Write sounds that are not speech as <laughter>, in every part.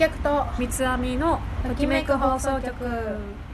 客と三つ編みのときめく放送局。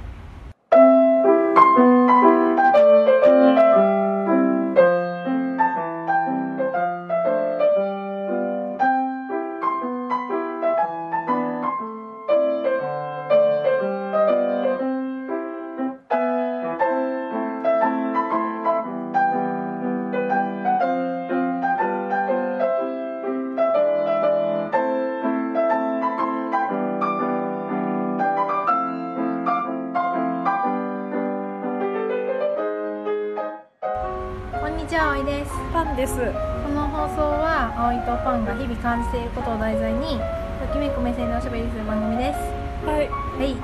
感じていることを題材にときめく目線でおしゃべりする番組です。はい。はい。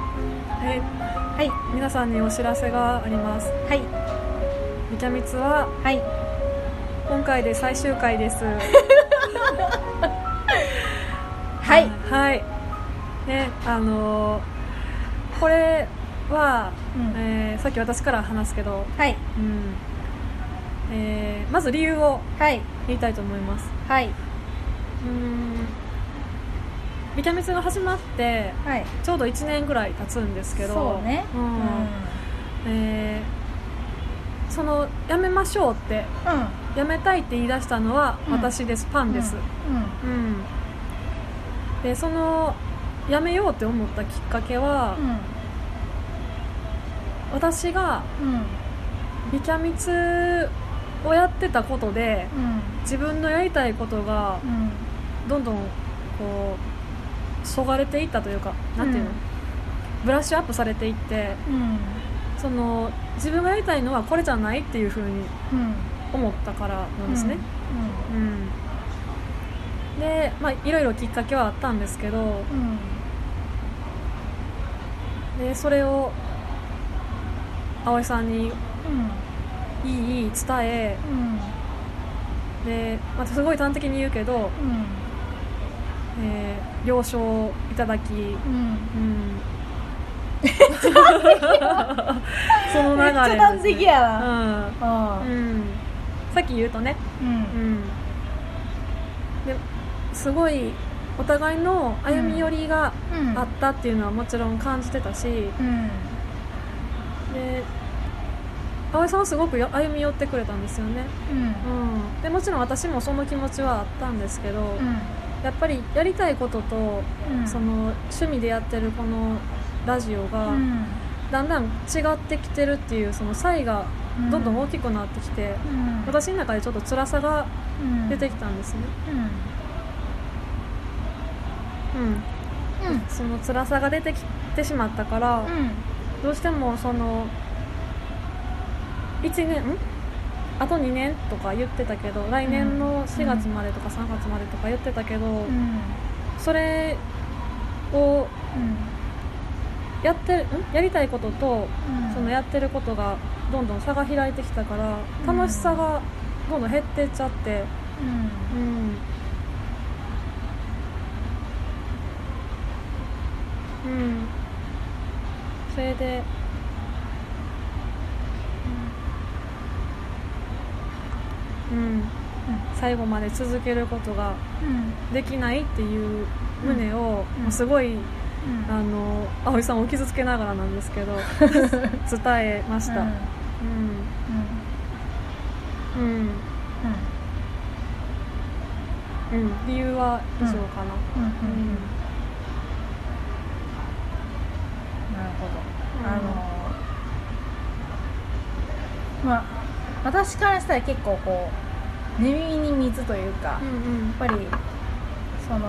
はい。はい。皆さんにお知らせがあります。はい。みきゃみつははい。今回で最終回です。<laughs> はい。はい。ねあのーこれは、うん。えーさっき私から話すけど、はい。うん。えーまず理由をはい。言いたいと思います。はい。うんビキャミツが始まってはい。ちょうど1年ぐらい経つんですけどそうね。ううん。んえーそのやめましょうってやめたいって言い出したのはうん。私です、パンです、うん。うん。でそのやめようって思ったきっかけは、私がうん。ビキャミツをやってたことでうん。自分のやりたいことがうんどんどんこうそがれていったというかなんていうの、うん。ブラッシュアップされていってうん。その自分がやりたいのはこれじゃないっていうふうにうん。思ったからなんですね、うん。でまあいろいろきっかけはあったんですけどうん。でそれを葵さんにうん。いい伝えうん。で、まあ、すごい端的に言うけど、うんえー了承いただき、うん、うん。<laughs> その流れめっちゃ端的やなうん。ううん。ん、さっき言うとね、ううん。ん、ですごいお互いの歩み寄りがうん。あったっていうのはもちろん感じてたし、うん。で葵さんはすごくよ歩み寄ってくれたんですよね、うん。うん、でもちろん私もその気持ちはあったんですけど、うんやっぱりやりたいことと、うん。その趣味でやってるこのラジオが、うん。だんだん違ってきてるっていうその差異がどんどん大きくなってきて、うん。私の中でちょっと辛さがうん。出てきたんですね、うん。うん、うん。その辛さが出てきてしまったから、うん。どうしてもその1年ん？あと2年とか言ってたけど来年の4月までとか3月までとか言ってたけど、うん。それをやってん？やりたいこととそのやってることがどんどん差が開いてきたからうん。楽しさがどんどん減ってっちゃって。うん。うん。うん。それでうん、うん、最後まで続けることがうん。できないっていう旨を、うすごいうん。あの葵さんを傷つけながらなんですけど <laughs> 伝えました、うん。うん。うん。うん、理由は以上かな、うん。うん。うん。なるほど、うん。あのまあ私からしたら結構こう寝耳に水というか、やっうん。ぱりその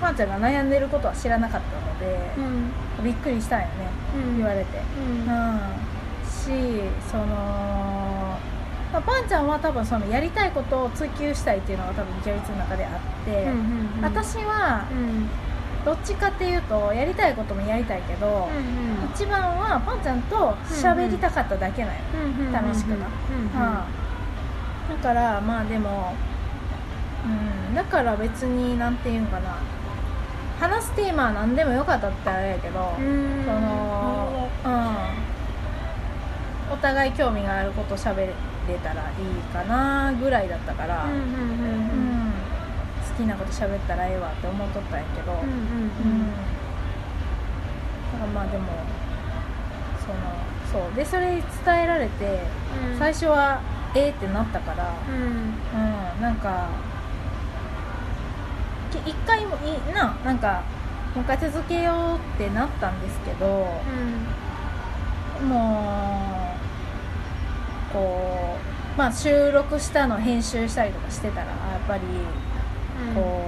まー、ちゃんが悩んでることは知らなかったので、うん。うんびっくりしたんよね、うん。言われて。うん。うん。しその、まあ、パンちゃんは多分そのやりたいことを追求したいっていうのが多分ギャリツの中であって、うんうん私はうん。どっちかっていうとやりたいこともやりたいけど、うん一番はパンちゃんと喋りたかっただけなんよ、うん楽しくなうん。うんだからまあでも、うん、だから別になんていうんかな。話すテーマは何でもよかったってあれやけど、うん。そのうん。お互い興味があること喋れたらいいかなぐらいだったから、好きなこと喋ったらええわって思っとったんやけど、うんうん。うん。だからまあでもそのそう。でそれ伝えられて、うん。最初はええってなったからうん。うんなんかき一回もいいななんかもう一回続けようってなったんですけどもうこうまあ収録したの編集したりとかしてたらやっぱりうん。こ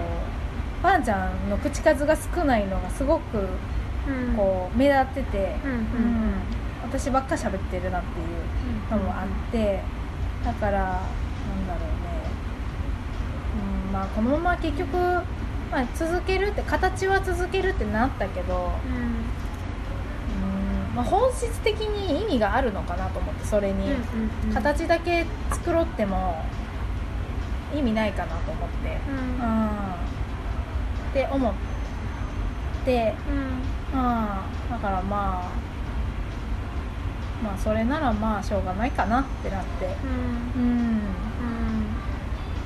うばあちゃんの口数が少ないのがすごくうん。こう目立ってて、うんうん。うん私ばっか喋ってるなっていうのもあってだからなんだろうね、うんまあ、このまま結局、まあ、続けるって形は続けるってなったけど、うん。うんまあ、本質的に意味があるのかなと思ってそれに、うんうん形だけ作ろうっても意味ないかなと思って、うん。うん、って思って、うん。うん、だからまあまあそれならまあしょうがないかなってなって。うん。うん。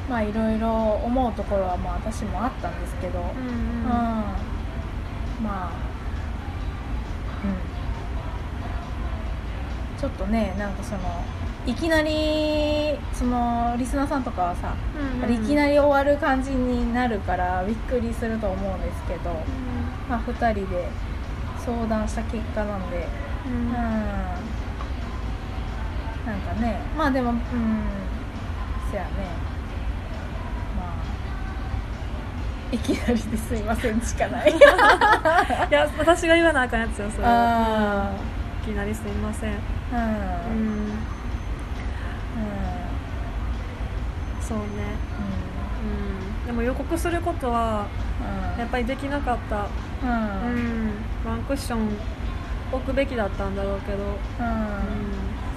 まあいろいろ思うところはまあ私もあったんですけど、うんうん。うん。まあうん。ちょっとねなんかそのいきなりそのリスナーさんとかはさ、うんいきなり終わる感じになるからびっくりすると思うんですけど、まあ、2人で相談した結果なんでね。まあでもうんせやね。まあいきなりですいませんしかない。<laughs> いや私が言わなあかんやつよそれ。はあいきなりすいません。ーうん。ううん。んそうね。うん。でも予告することはうん。やっぱりできなかった。うん。ううん。んワンクッション置くべきだったんだろうけど。うん。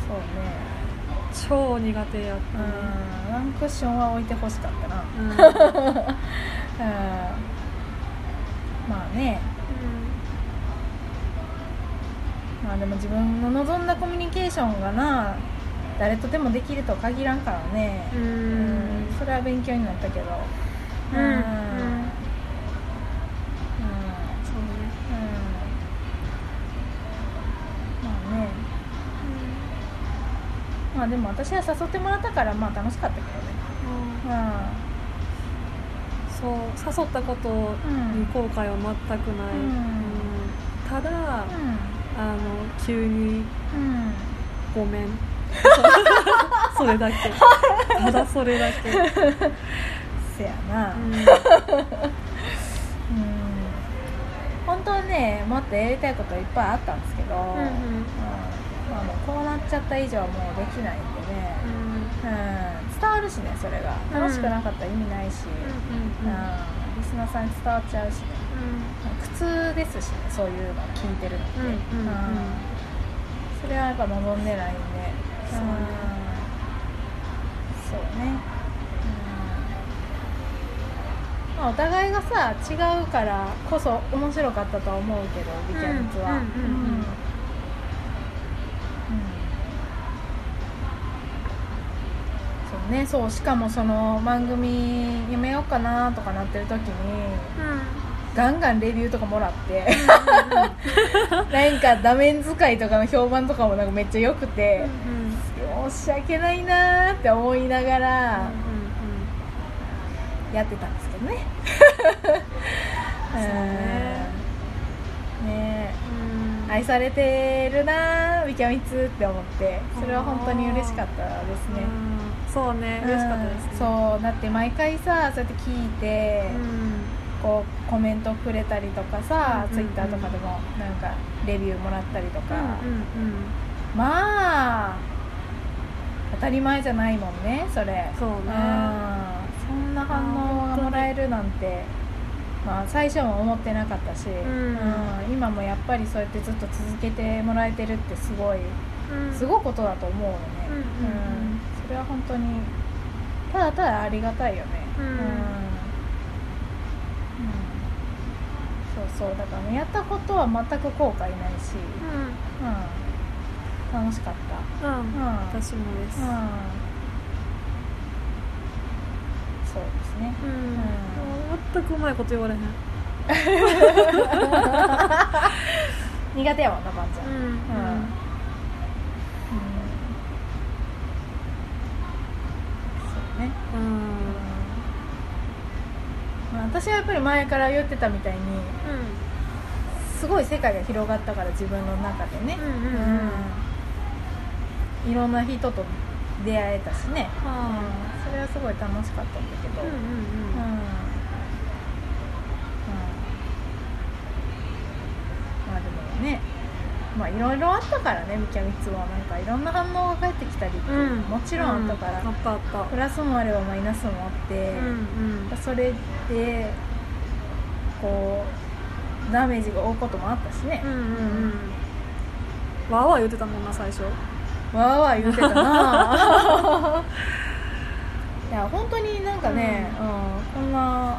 そうね超苦手やっうん。ワンクッションは置いてほしかったな。たねうん。うん。まあね。まあでも自分の望んだコミュニケーションがな誰とでもできるとは限らんからね。うん。うん。それは勉強になったけど。うんまあでも私は誘ってもらったからまあ楽しかったけどね。そう誘ったことに後悔は全くない、うん。うん。ただ、うん。あの急にうんごめん。それだけ。ただそれだけ、うんせやな。うん。本当はねもっとやりたいこといっぱいあったんですけど、うん。うんまあ、もうこうなっちゃった以上はもうできないんでね、うん、伝わるしねそれが。うん。楽しくなかったら意味ないし、うんうんうんうん。リスナーさんに伝わっちゃうしね。苦痛ですしねそういうの聞いてるのって、うんうんうん。それはやっぱ望んでないんで。そうね。そうん。まあ、お互いがさ違うからこそ面白かったとは思うけどビキャミツは。うんねそうしかもその番組やめようかなとかなってる時にガンガンレビューとかもらって <laughs> なんか画面使いとかの評判とかもなんかめっちゃ良くて、申し訳ないなーって思いながらやってたんですけどね。そうね。愛されてるなービキャミツって思ってそれは本当に嬉しかったですねそうね嬉しかったですね。うんそうだって毎回さそうやって聞いて、こうコメントくれたりとかさ、うんツイッターとかでもなんかレビューもらったりとか、うんうんまあ当たり前じゃないもんねそれ。そうね。ん。そんな反応がもらえるなんてまあ最初も思ってなかったし、ん。うん。今もやっぱりそうやってずっと続けてもらえてるってすごいうん。すごいことだと思うよね、うんうんうんそれは本当にただただありがたいよね。うん。うん。そうそう。だからねやったことは全く後悔ないし、うん、楽しかった。うん。うん。うん私もです。うん。そうですね。うん。全くうまいこと言われへん。<laughs> 苦手やわなばんちゃん。うん。うんそうね、うん。まあ、私はやっぱり前から言ってたみたいにすごい世界が広がったから自分の中でね、うんいろんな人と出会えたしね、はうん。それはすごい楽しかったんだけど、うんうんうんうんまあでもねまあいろいろあったからねみきゃみつは。なんかいろんな反応が返ってきたりって、うん。もちろんあったから、うん。あったあった。プラスもあればマイナスもあって、うんうん。それでこうダメージが負うこともあったしね。うんうんうん。わーわー言ってたもんな最初。わーわー言うてたな <laughs> いや本当になんかね、うん。こんな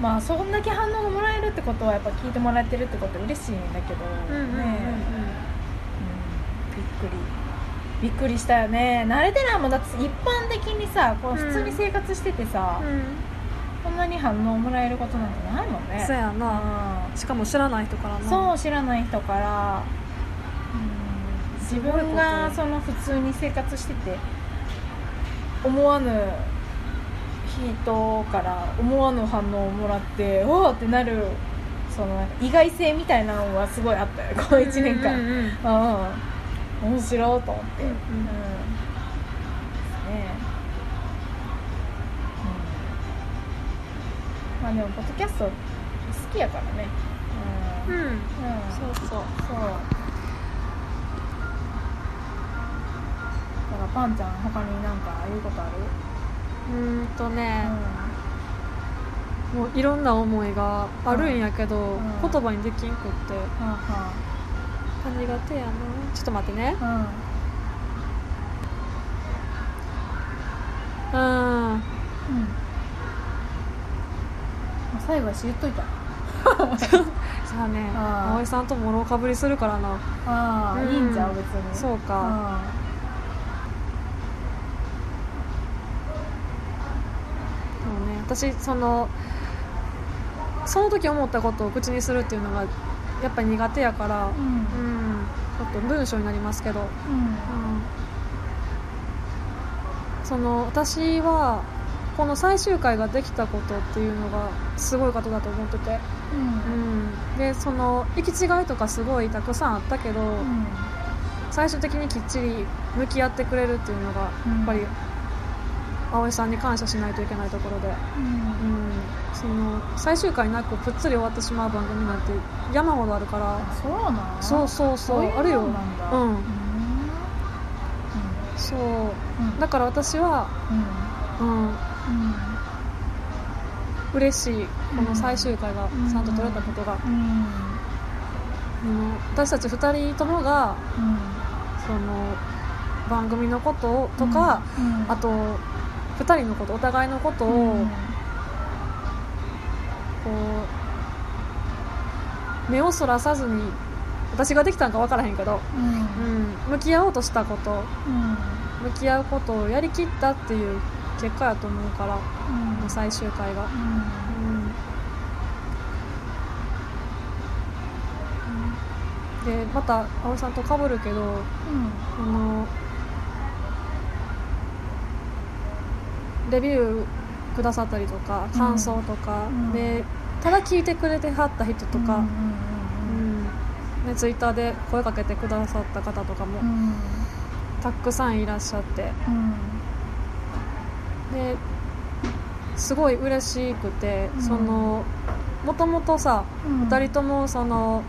まあそんだけ反応がもらえるってことはやっぱ聞いてもらえてるってことは嬉しいんだけど、うんうんうんうん。ねうんびっくり。びっくりしたよね。慣れてないもん。だって一般的にさこう普通に生活しててさ、うん。こんなに反応もらえることなんてないもんね。そうやな。うしかも知らない人からんな。そう知らない人から、うん、自分がその普通に生活してて思わぬ人から思わぬ反応をもらっておおってなるその意外性みたいなのはすごいあったよこの1年間、うんうんうん。うん、面白いと思って、うんうん。ね。うん、まあでもポッドキャスト好きやからね。うん、うん。うん。そうそう。そう。だからパンちゃん他になんか言うことある？うーんとうね、ん。もういろんな思いがあるんやけど、うん。言葉にできんくって。は苦手やな。ちょっと待ってね。うん。あうん、うん。最後はし言っといた。<laughs> さあね。葵さんともろかぶりするからな。ああ、うん。いいんじゃん別に。そうかあそうね私そのその時思ったことを口にするっていうのがやっぱり苦手やからあうん。うんちょっと文章になりますけど、うん。うん、その私はこの最終回ができたことっていうのがすごいことだと思ってて、うん、でその行き違いとかすごいたくさんあったけど、うん。最終的にきっちり向き合ってくれるっていうのがやうんっぱり葵さんに感謝しないといけないところで、うん。うん、その最終回なくぷっつり終わってしまう番組なんて山ほどあるから。あそうなんそうそうそう。あるよ。うん。うん。そう。うん。だから私は、うん。うん、うん。嬉しい。この最終回がちゃんと撮れたことが、うん。うん。私たち2人ともがうん。その番組のことをとか、うん。あと2人のことお互いのことを、うん。こう目をそらさずに私ができたんか分からへんけど、うん。うん、向き合おうとしたことうん。向き合うことをやりきったっていう結果やと思うから、この最終回が、うん。でまた葵さんと被るけどあのレビューくださったりとか感想とか、うん。でただ聞いてくれてはった人とか、ね、ツイッターで声かけてくださった方とかもうん。たくさんいらっしゃって。うん。ですごい嬉しくて、うん。そのもともとさ、うん。2人ともその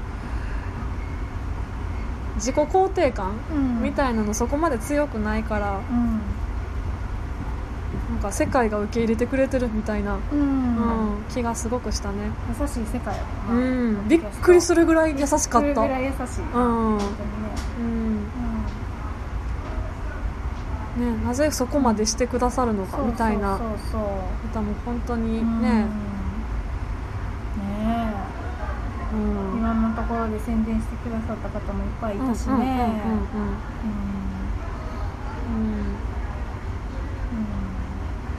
自己肯定感うん。みたいなのそこまで強くないからか世界が受け入れてくれてるみたいな、うん。うん気がすごくしたね、優しい世界やもうん。なびっくりするぐらい優しかった。それぐらい優しい。うん、ねうん。ね、なぜそこまでしてくださるのかうんみたいな。そうそうそう歌も本当にうん。ね、ねうん。えいろんなところで宣伝してくださった方もいっぱいいたしねうんうんうんうんうんうん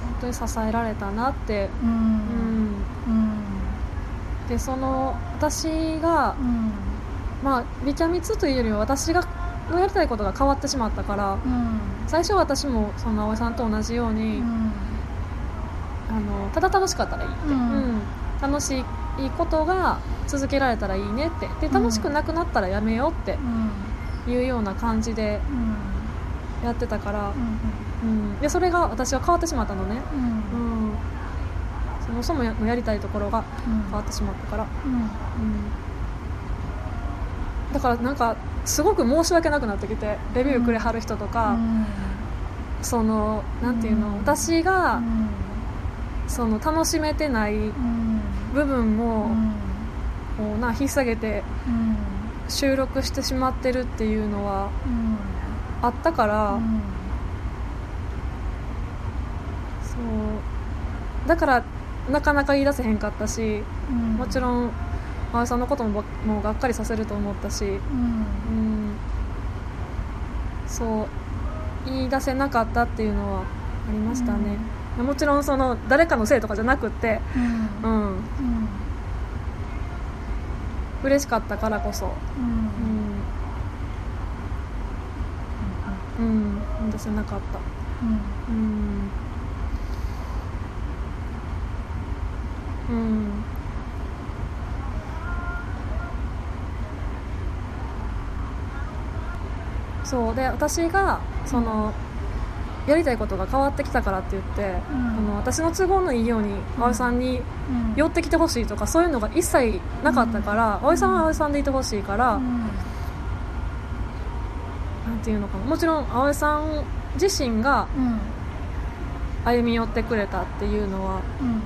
本当に支えられたなって。うん。うん。うんでその私がうん。まあビキャミツというよりは私がのやりたいことが変わってしまったからうん。最初私もその葵さんと同じように、うん。あのただ楽しかったらいいって、うん。うん。楽しいことが続けられたらいいねって。でうん。楽しくなくなったらやめようってうん。いうような感じでうん。やってたから、うんうん、でそれが私は変わってしまったのね、うん。うん、そもそもややりたいところがうん。変わってしまったから、うん。うん、だからなんかすごく申し訳なくなってきてレビューくれはる人とか、そのなんていうの、うん。私が、うん。その楽しめてないうん。部分うを、ん。こうな引っ提げてうん。収録してしまってるっていうのはうん。あったから、うんそう。だからなかなか言い出せへんかったしうん。もちろん葵さんのこともばもうがっかりさせると思ったし、うん。うん、そう。言い出せなかったっていうのはありましたね、もちろんその誰かのせいとかじゃなくって、うん。うん、うん。嬉しかったからこそ、うん。うん。出せなかった。うん。うんそう。で私がその、やりたいことが変わってきたからって言って、うん。あの私の都合のいいようにうん。葵さんにうん。寄ってきてほしいとかそういうのが一切なかったから、葵さんは葵さんでいてほしいから、うん。なんていうのかな。もちろん葵さん自身がうん。歩み寄ってくれたっていうのはうん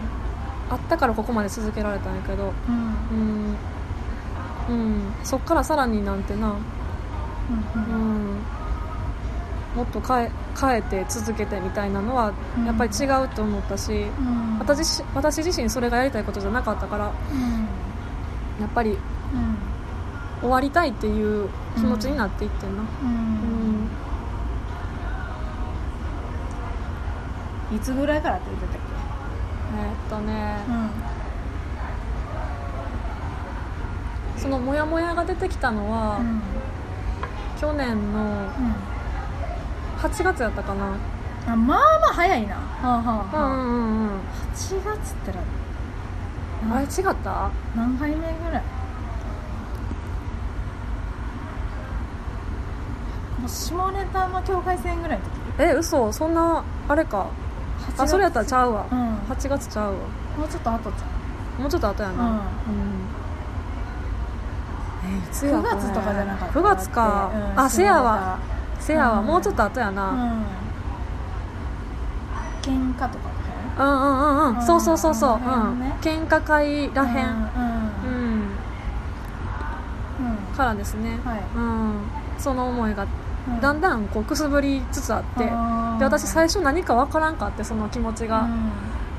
あったからここまで続けられたんやけど。うん。うん、うん、そっからさらになんてな、ううん。ん、もっと変え変えて続けてみたいなのはうん。やっぱり違うと思ったし、うん。私私自身それがやりたいことじゃなかったからうん。やっぱりうん終わりたいっていう気持ちになっていってんな、ううん。ん。いつぐらいからって言ってたっえーっとねけそのモヤモヤが出てきたのは、うん。去年のうん。8月やったかな。あまあまあ早いな。はあはあうんはあ。うんうんうん8月ってらあれ違った何回目ぐらい？もう下ネタの境界線ぐらいの時。え嘘。そんなあれか8あそれやったらちゃうわ、うん。8月ちゃうわ。もうちょっと後じもうちょっと後やな。うん。うん。えいつ9やこれ月とかじゃなかった9月か、うんあせやわ。せやわ、うん。もうちょっと後やうな、ん。喧嘩とかうん、うんうんうん。うん。そうそうそうそう、ね。ん、喧嘩会らへん、うんうん。からですね、はい。うん、その思いがうんだんだんこうくすぶりつつあって、で私最初何かわからんかってその気持ちが、うん。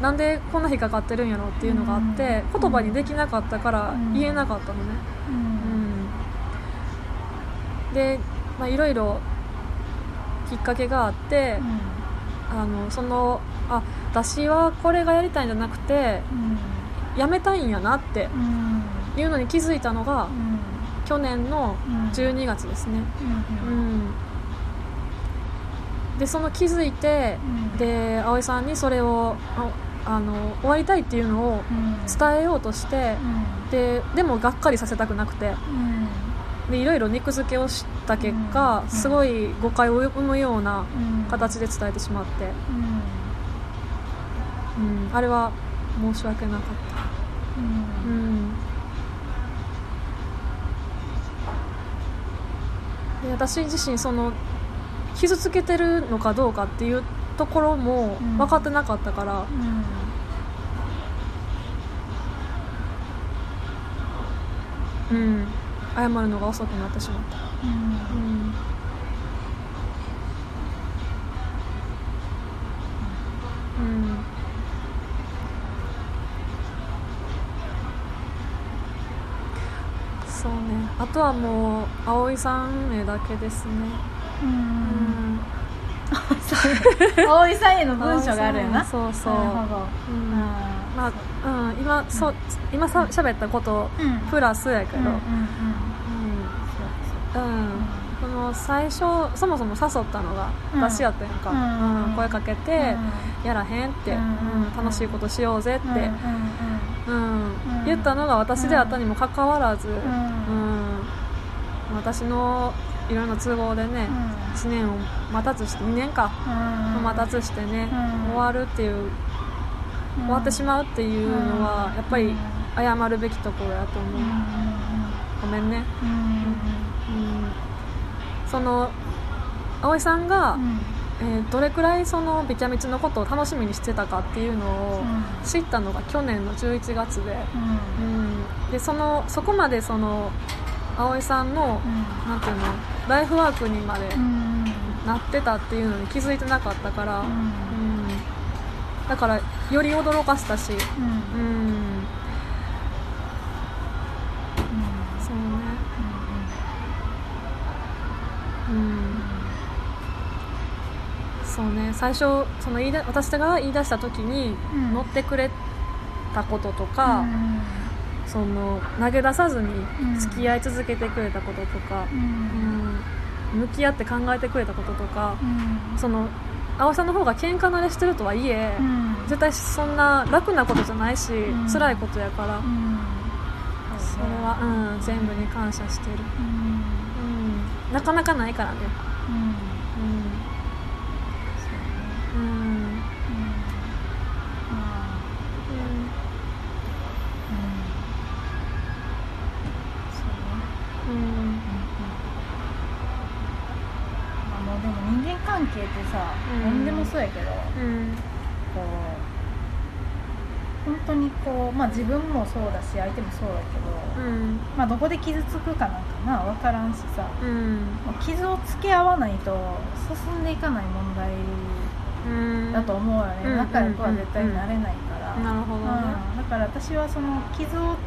なんでこんな引っかかってるんやろっていうのがあって、うん。言葉にできなかったからうん言えなかったのね、ううん。んでまあいろいろきっかけがあって、あのそのあ私はこれがやりたいんじゃなくてうん。やめたいんやなってうん。いうのに気づいたのがうん去年のうん。12月ですね、ううん。ん、でその気づいてうん。で葵さんにそれをああの終わりたいっていうのをうん。伝えようとしてででもがっかりさせたくなくて。うん。でいろいろ肉付けをした結果、うん。すごい誤解を生むようなうん。形で伝えてしまって、うん。うん、あれは申し訳なかった、うんうん、で私自身その傷つけてるのかどうかっていうところもうん。分かってなかったから、うんうん、謝るのが遅くなってしまった、うん。うん。うんそうね。あとはもう葵さんへだけですね。ううん。ん葵さんへの文章があるよな。そうそう。なるほど、うん。まあうん、今そ今さ喋ったことうん。プラスやけど、うんうんうん。うん。うん。その最初そもそも誘ったのがうん。私やったやんか、うん。うん。声かけて、やらへんって、うん。うん。楽しいことしようぜって、うん言ったのが私であったにもかかわらず、ん。うん。私のいろんな都合でね、1年を待たずして2年か、うん。待たずしてね、うん。終わるっていう終わってしまうっていうのはやっぱり謝るべきところやと思う、ごめんね、うん。うん、その葵さんが、えーどれくらいそのビキャミツのことを楽しみにしてたかっていうのを知ったのが去年の11月で,、うん、でそのそこまでその葵さんの、なんていうのライフワークにまでなってたっていうのに気づいてなかったから、うん。だからより驚かしたし、うん、そうね。うんそうね。最初その言いだ私が言い出した時にうん。乗ってくれたこととか、その投げ出さずに付き合い続けてくれたこととか、うん。向き合って考えてくれたこととか、その葵さんの方が喧嘩慣れしてるとはいえ、絶対そんな楽なことじゃないし、ん。辛いことやから、それは、うん、全部に感謝してる、うん、なかなかないからねうん。何でもそうやけどうん。こう本当にこうまあ自分もそうだし相手もそうだけど、うん。まあどこで傷つくかなんかな分からんしさ、うん。まあ傷をつけ合わないと進んでいかない問題うんだと思うよね、うん。仲良くは絶対なれないから、なるほどね。うん。だから私はその傷をつ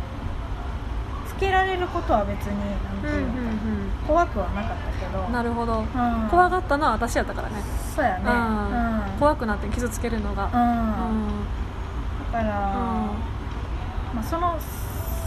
けられることは別になんてうんいうのか、怖くはなかったけど。うんなるほど。うん。怖がったのは私やったからね、そうやね。うん。うん。怖くなって傷つけるのが、うん。だから、まあ、その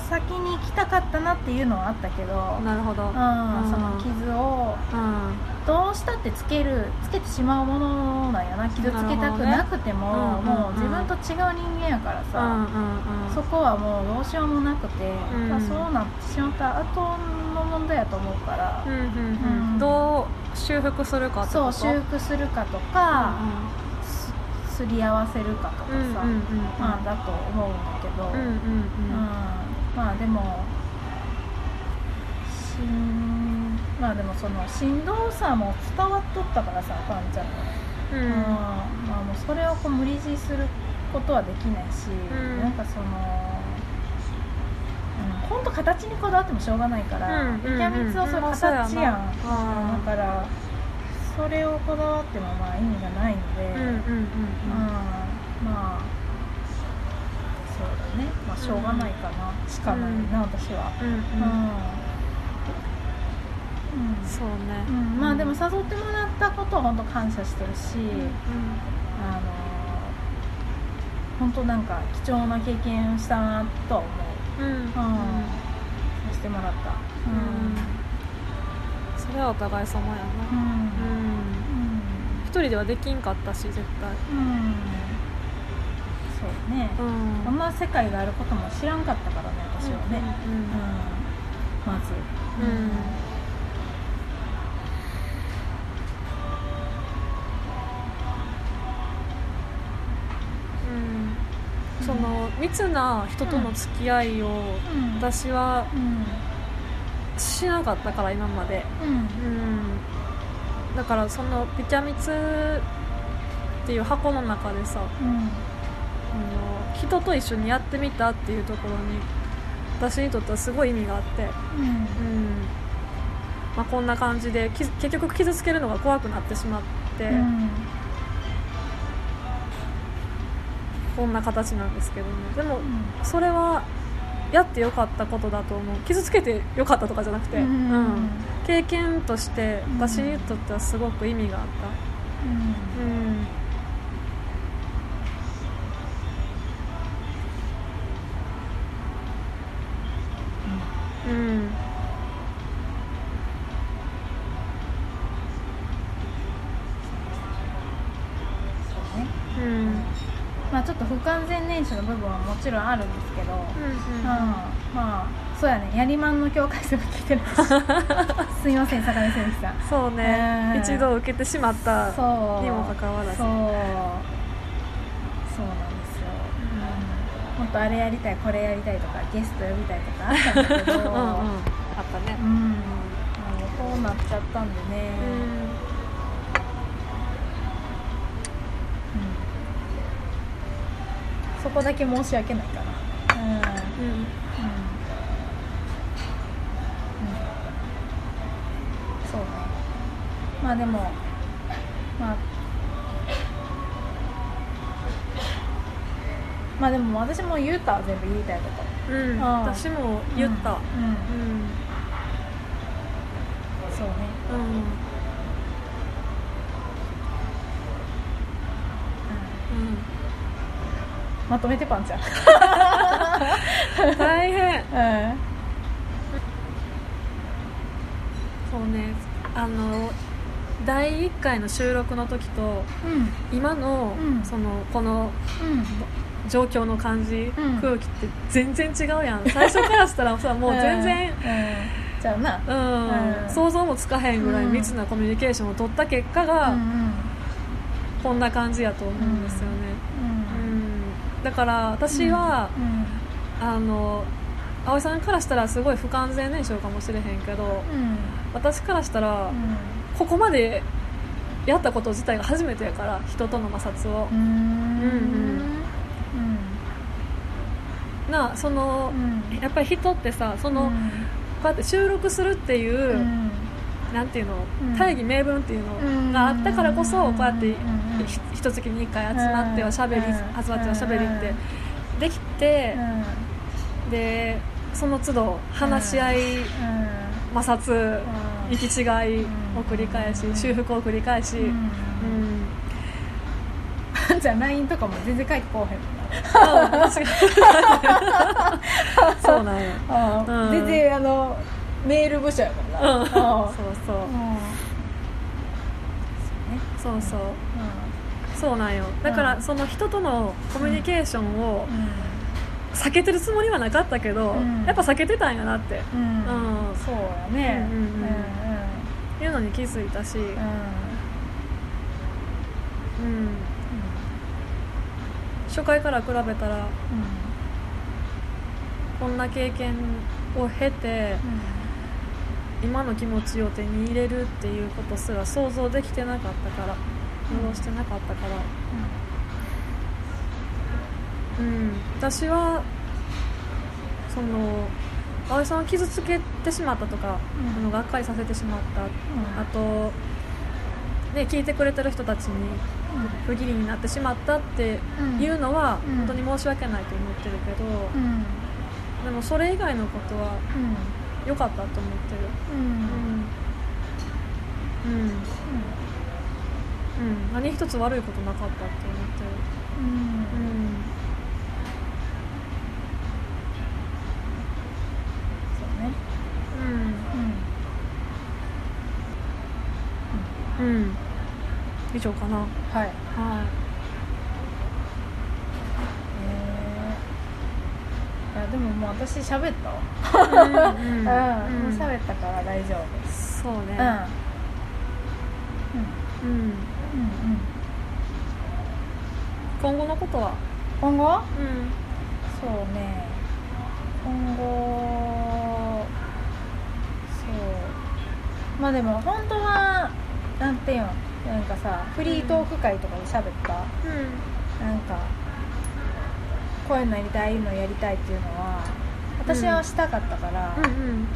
先に行きたかったなっていうのはあったけど、うんなるほど、その傷をうんどうしたってつけるつけてしまうものなんやな。傷つけたくなくても、ね。もう自分と違う人間やからうんさ、うんうん。そこはもうどうしようもなくて、ん。まあそうなってしまった後の問題やと思うから、うんうんうん。うん。どう修復するかと？そう修復するかとか、すすり合わせるかとかさ、うんうんうんうん。まあだと思うんだけど、うんうんうん。うん。まあでもしんまあでもそのしんどさも伝わっとったからさパンちゃんの、ううんんまあもうそれをこう無理強いすることはできないし、ん。なんかその本当形にこだわってもしょうがないから、うんビキャミツはそれうん。形やん、だからそれをこだわってもまあ意味がないので、うんうんうんうん。まあそうだね。まあしょうがないかな、しかないな、私は。うんうんうん、うんそうね。うん。まあでも誘ってもらったことは本当感謝してるし、うんあの本当なんか貴重な経験をしたなとは思う、うん。うん。てもらった。うん。それはお互い様やうん。なうん。一人ではできんかったし絶対。うん、うん、そうね、うん。こんな世界があることも知らんかったからね私はね、うん。うん。まず、うん。うん密な人との付き合いをうん。私はうんしなかったから今まで。うん。うん。だからそのピキャミツっていう箱の中でさうん。あの人と一緒にやってみたっていうところに私にとってはすごい意味があって、うん。うん。まあ、こんな感じでき結局傷つけるのが怖くなってしまって、うんこんな形なんですけどね。でもそれはやってよかったことだと思う。傷つけてよかったとかじゃなくて、うん。うん。経験としてうん。私にとってはすごく意味があっうん。うん。そうあちょっと不完全燃焼の部分はもちろんあるんですけど、うんうんまあそうやねやりまんの境界線も聞いてる。<laughs> すいません坂根先生。さんそうね、うん。一度受けてしまったそう。にもかかわらず。そう。そうなんですよ、うん、もっとあれやりたいこれやりたいとかゲスト呼びたいとかあったんだけど。うんうんあったね。うん。もうこうなっちゃったんでね、うんこだけ申し訳ないかなうん。うん。うん。そうね。まあでもまあまあでも私も言うた全部言いたいこ。とうん、私も言った。うん、うん。うん。そうね。うんうんまとめてパンちゃん大変。<laughs> うん。そうね。あの第1回の収録の時と今の、うん。そのこのうん。状況の感じ、うん。空気って全然違うやん。最初からしたらさ <laughs> もう全然、うん、うん、じゃあな。うん。うん。想像もつかへんぐらいうん。密なコミュニケーションを取った結果が、うん。こんな感じやと思うんですよね、うん。うんだから私は、うん。あの葵さんからしたらすごい不完全燃焼かもしれへんけどうん。私からしたら、うん。ここまでやったこと自体が初めてやから人との摩擦を。う、ん。うんなそのう、ん。やっぱり人ってさその、うん。こうやって収録するっていう、うんなんていうの、うん。大義名分っていうのがあったからこそ、うん。こうやってうん。ひ一月に1回集まってはしゃべり、うん。集まってはしゃべりってできて、でその都度話し合い、摩擦、行き違いを繰り返し、うん。修復を繰り返し、うん。うん。じゃあ LINE とかも全然書いてこうへん <laughs> そう。なんや。全然あのメール部署やもんな。うん。あそうそう。そうそう。そうなんよ。だから、うん。その人とのコミュニケーションを避けてるつもりはなかったけど、うん。やっぱ避けてたんやなって。うん。うん。うんそうやね。うんうんうん。いうのに気づいたし、うん。うん。うん、初回から比べたらこんな経験を経て今の気持ちを手に入れるっていうことすら想像できてなかったから想像してなかったから。うん。私はその葵さんを傷つけてしまったとか、うん。あのがっかりさせてしまった、あと、ね、聞いてくれてる人たちに不義理になってしまったっていうのはうん。本当に申し訳ないと思ってるけど、うん。でもそれ以外のことは良かったと思ってる。うん。うん。うん。うん、うん、何一つ悪いことなかったって思ってる。うん。うん。そうね。うん。うん。以上かな。はい。はえーいやでももう私喋ったわ。いうん。うんうん。もう喋ったから大丈夫そうね。うん。うん。うんうん。うん今後のことは？今後？うん。そうね。今後そう。まあでも本当はなんていうんなんかさフリートーク会とかで喋った、なんかこういうのやりたいのやりたいっていうのは私はしたかったからうん。うんうん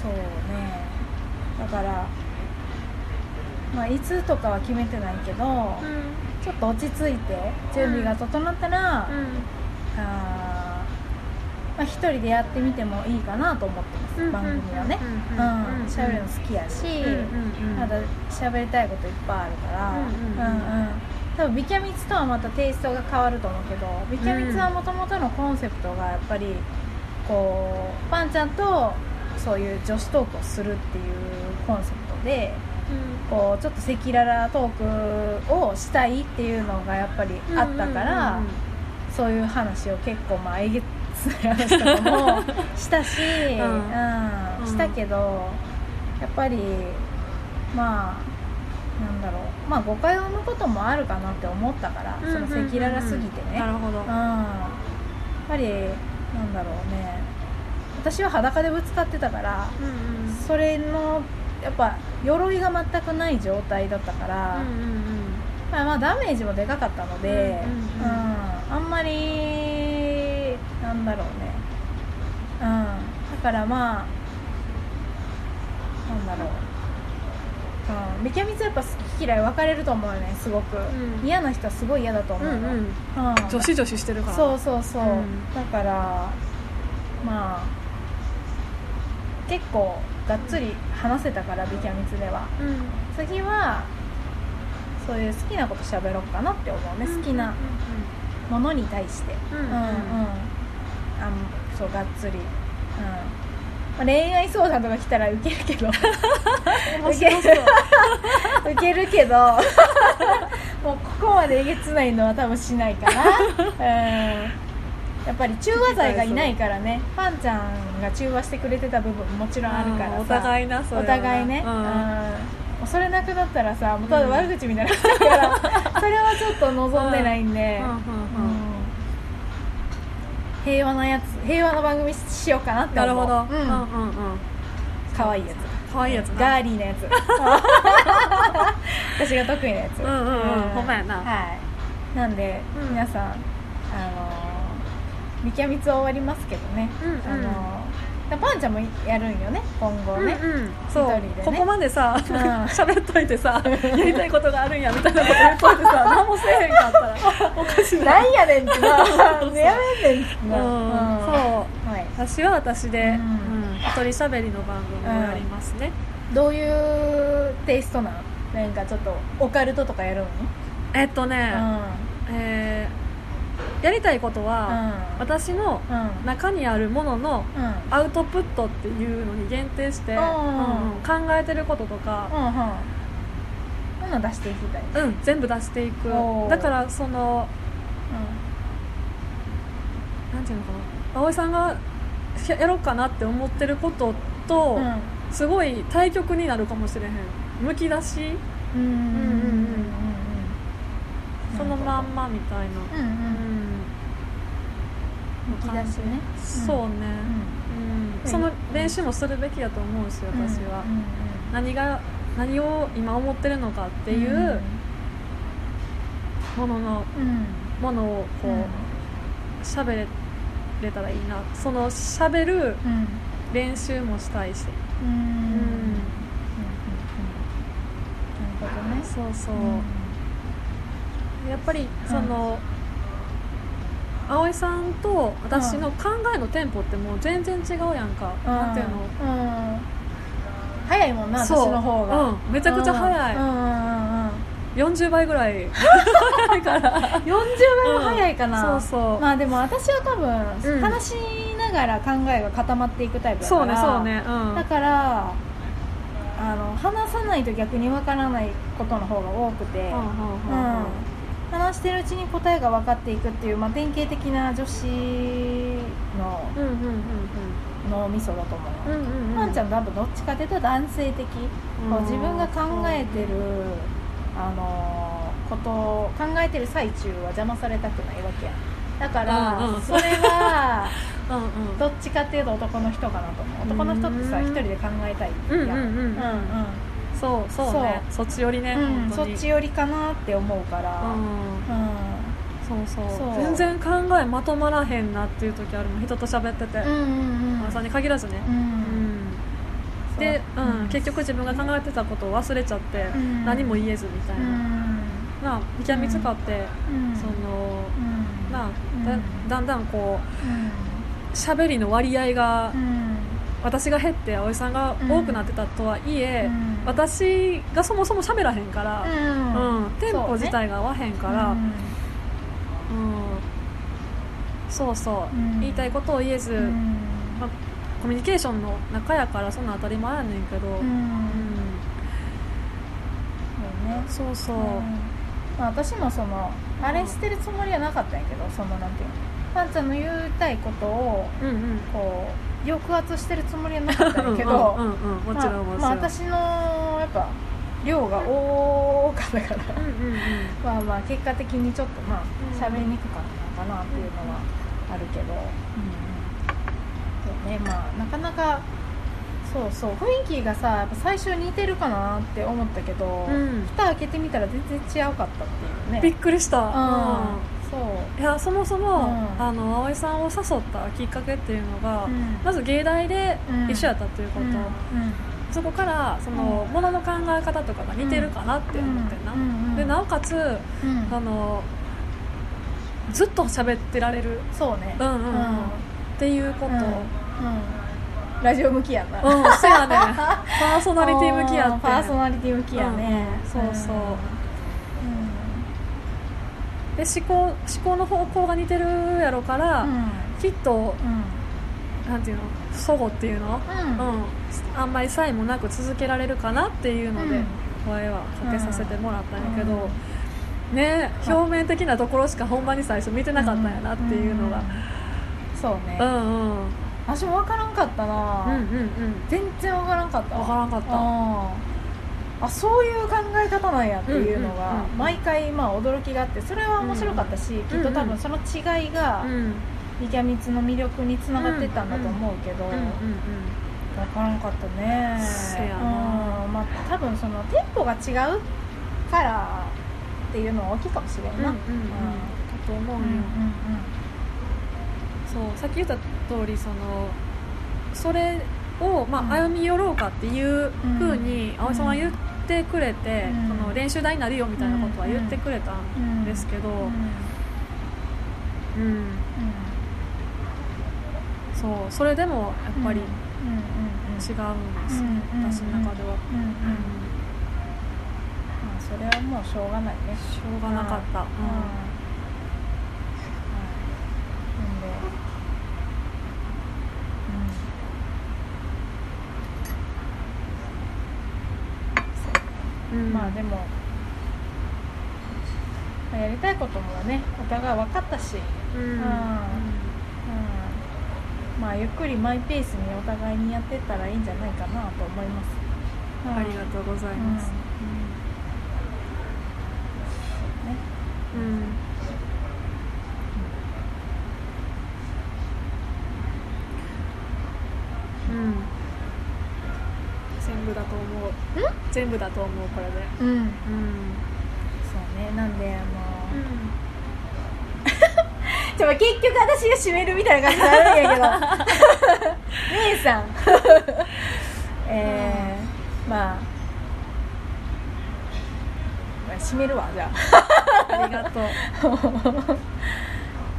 そうね。だからまあいつとかは決めてないけど、ちょっと落ち着いて準備が整ったら、あーままあ、一人でやってみてもいいかなと思ってます、うん。番組はね。うん。喋るの好きやし、まだ喋りたいこといっぱいあるから。うん。うん。うんうん多分ビキャミツとはまたテイストが変わると思うけどビキャミツはもともとのコンセプトがやっぱりこうパンちゃんとそういう女子トークをするっていうコンセプトでこうちょっと赤裸々トークをしたいっていうのがやっぱりあったから、そういう話を結構まあえげつない話とかもしたし、<laughs> ん。うん。したけどやっぱりまあなんだろう。まあ誤解を生むこともあるかなって思ったから、その赤裸々すぎてね、なるほど。うん、やっぱりなんだろうね。私は裸でぶつかってたからうんうんそれのやっぱ鎧が全くない状態だったから、うんうんまあ、まあダメージもでかかったので、うん。あんまりなんだろうね、うん、だからまあなんだろう、うん、めきゃみつやっぱ好き嫌い分かれると思うよねすごく、うん。嫌な人はすごい嫌だと思うの、うんうん。うん。女子女子してるから。そうそうそう、うん。だからまあ結構がっつり話せたからビキャミツでは。うん。次はそういう好きなこと喋ろうかなって思うね、好きなものに対して。うんうんうん。うんあんそうがっつり。うんまあ恋愛相談とか来たらウケるけど。面白そうウケるけど。<laughs> もうここまでえげつないのは多分しないかな。うん。やっぱり中和剤がいないからね。パンちゃんが中和してくれてた部分ももちろんあるからさ。うんお互いなそれおは互いね、うん。うん。それなくなったらさもうただ悪口みたいになうから、<laughs> それはちょっと望んでないんで、うん平和なやつ平和な番組しようかなってな思う。るほど。うん。うんうんうん。可愛いやつ。可愛いやつな。ガーリーなやつ。<laughs> 私が得意なやつ。うんうんうん。ほんまやな。はい。なんで、うん。皆さんあのー、みきゃみつは終わりますけどね、うんうん。あのーパンちゃんもやるんよね今後ね、うんうん。そう。ね。ここまでさうん。<laughs> 喋っといてさ <laughs> やりたいことがあるんやみたいなこと言っといてさ <laughs> 何もせえへんかったらおかしいな。なんやねんってな。やめんねんってな、うん。うん。そう。はい、私は私で、ううんん一人喋りの番組をやりますね、どういうテイストなのなんかちょっとオカルトとかやるの？えっとね、うえーやりたいことは、ん。私のうん。うん中にあるもののうん。アウトプットっていうのに限定して、うん。うん考えてることとか、うんうん。出していきたいうん、全部出していく。だからそのなんていうのかな。葵さんがややろうかなって思ってることと、うん。すごい対極になるかもしれへん。むき出し。うん。うん。うん。うん。うん。そのまんまみたいな。うん。うん。うんむき出しね。そうね、うん。その練習もするべきやと思うしうん。私は、何が何を今思ってるのかっていうものの、うん。ものをこう喋れれたらいいな。その喋るうん。練習もしたいし。うん。うん。うん。うん。なるほどねそうそう、うん。やっぱりその、葵さんと私の考えのテンポってもう全然違うやんか、なんていうの？うん。早いもんな私の方が、うん。めちゃくちゃ早い。うん。うんうんうん40倍ぐらい。から40倍も早いかな、うんそうそう。まあでも私は多分、うん。話しながら考えが固まっていくタイプだから。そうねそうね。うん。だからあの話さないと逆にわからないことの方が多くて、うんうんうんうん。うん話してるうちに答えが分かっていくっていう、まあ、典型的な女子の脳みそだと思うよ、うんうんうん。パンちゃん多分どっちかというと男性的、うん。こう自分が考えてる、あのーことを考えてる最中は邪魔されたくないわけや。だから、うんうん。それは <laughs> どっちかっていうと男の人かなと思う。男の人ってさうん一人で考えたいやうんうん。うんうんそうそうね。そっち寄りね、うんうんそっち寄りかなって思うから。うん。うん。そうそう。そう。全然考えまとまらへんなっていう時あるの人と喋ってて、うんうんうん。葵さんに限らずね、ううん。んで、そう。うん。結局自分が考えてたことを忘れちゃって、ん。何も言えずみたいな、なあ見みつかって、うん。そのうん。なあうん。だだんだんこう喋りの割合が、私が減って葵さんが多くなってたとはいえ、うん、私がそもそも喋らへんから、うん。うん、テンポ自体が合わへんから、う、ね、ん、そうそう、言いたいことを言えず、まあ、コミュニケーションの中やからそんな当たり前やねんけど、うん。そうそう、まあ、私もそのあれしてるつもりはなかったんやけどそのなんていうの。パンちゃんの言いたいことを、こう抑圧してるつもりはなかったんやけど <laughs> もちろんもちろん、まあ、私のやっぱ量が多かったから。<laughs> まあまあ結果的にちょっとまあ喋りにくかったのかなっていうのはあるけど、うん、うん、ねまあなかなかそうそう雰囲気がさやっぱ最初似てるかなって思ったけど、うん、蓋開けてみたら全然違うかったっていうね。びっくりした、うん、そう。いやそもそも、うん、あの葵さんを誘ったきっかけっていうのが、まず芸大で一緒やったっていうこと、そこからその、ものの考え方とかが似てるかなって思ってな、でなおかつ、あのずっと喋ってられる。そうね。うんうん、うん、っていうこと、うん。ラジオ向きやな。うんそうやね。<laughs> パーソナリティ向きやって。パーソナリティ向きやね、うんうん、そうそう、うん、で思考思考の方向が似てるやろから、うん、きっと、うん、なんていうの？祖母っていうの、うん。あんまり差異もなく続けられるかなっていうので、声はかけさせてもらったんやけど、ね表面的なところしかほんまに最初見てなかったんやなっていうのが、そうね。うんうん。私も分からんかったな、うんうんうん、全然分からんかった。分からんかったあそういう考え方なんやっていうのが毎回まあ驚きがあってそれは面白かったし、きっと多分その違いがリキャミツの魅力につながってたんだと思うけど、分からんかったね。うん。まあ多分そのテンポが違うからっていうのは大きいかもしれんな、うんうんうん、と思うよ、うんうん。うんそうさっき言った通りそのそれを、まあ、歩み寄ろうかっていうふうに葵さんは言ってくれて、うん、その練習台になるよみたいなことは言ってくれたんですけど、うん、うん、そうそれでもやっぱり違うんですよ、私の中では。まあ、それはもうしょうがないね。しょうがなかった、うんまあでも、まあ、やりたいこともねお互い分かったし、うん。うん。まあゆっくりマイペースにお互いにやってったらいいんじゃないかなと思います、ありがとうございます、うん、ね。うん、うん全部だと思う全部だと思うこれで。うん、うん、そうね。なんであの、うん、<laughs> ちょ結局私が締めるみたいな感じになるんやけど。<laughs> 姉さん。<laughs> えー、まあ。締めるわじゃあ。ありがとう。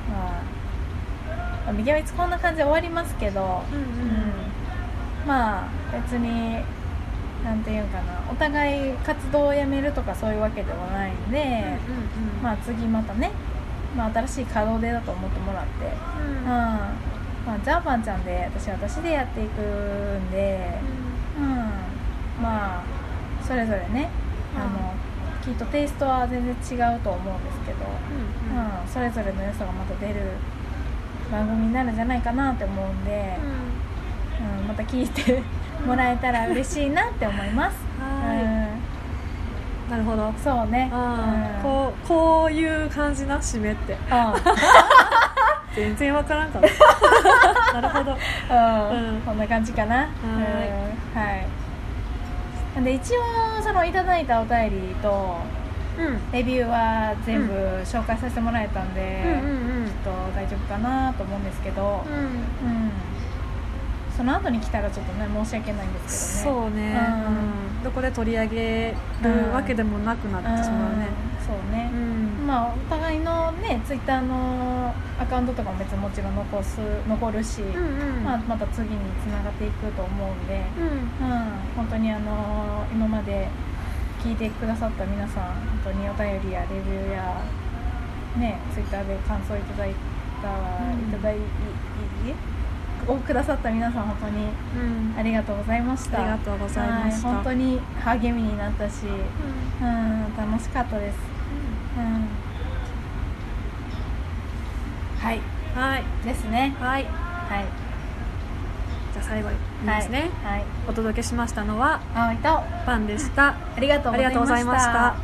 まあ。ビギャミツこんな感じで終わりますけど、うん、うん。うん、まあ別になんていうかなお互い活動をやめるとかそういうわけではないんで、うんうんうん、まあ次またね、まあ、新しい稼働でだと思ってもらって、うん。うん。まあ、じゃあパンちゃんで私は私でやっていくんで、うん、うん、まあそれぞれね、うん、あのきっとテイストは全然違うと思うんですけど、うんうん。うん、それぞれの良さがまた出る番組になるんじゃないかなって思うんで、うん。また聞いてもらえたら嬉しいなって思います。はい、なるほど。そうね、うん、こうこういう感じな締めって、<laughs> 全然わからんかった。<laughs> なるほど、うん、こんな感じかな。はい。はい。で一応そのいただいたお便りと、うん、レビューは全部紹介させてもらえたんで、うんちょっと大丈夫かなと思うんですけど、うん、うんその後に来たらちょっとね申し訳ないんですけどね。そうね、うん、どこで取り上げるわけでもなくなってしまうね、そうね、うん、まあお互いのねツイッターのアカウントとかも別にもちろん残す残るし、うんうん、まあ、また次につながっていくと思うんで、うん、うん、本当にあの今まで聞いてくださった皆さん本当にお便りやレビューやねツイッターで感想いただいた、いただいい？をくださった皆さん本当にありがとうございました、ありがとうございました、はい、本当に励みになったし、うん、うん、楽しかったです、うん、うん、はい。はい。ですね。はい。はい。じゃあ最後にですね、はい、はい、お届けしましたのは葵とパンでした。ありがとうございました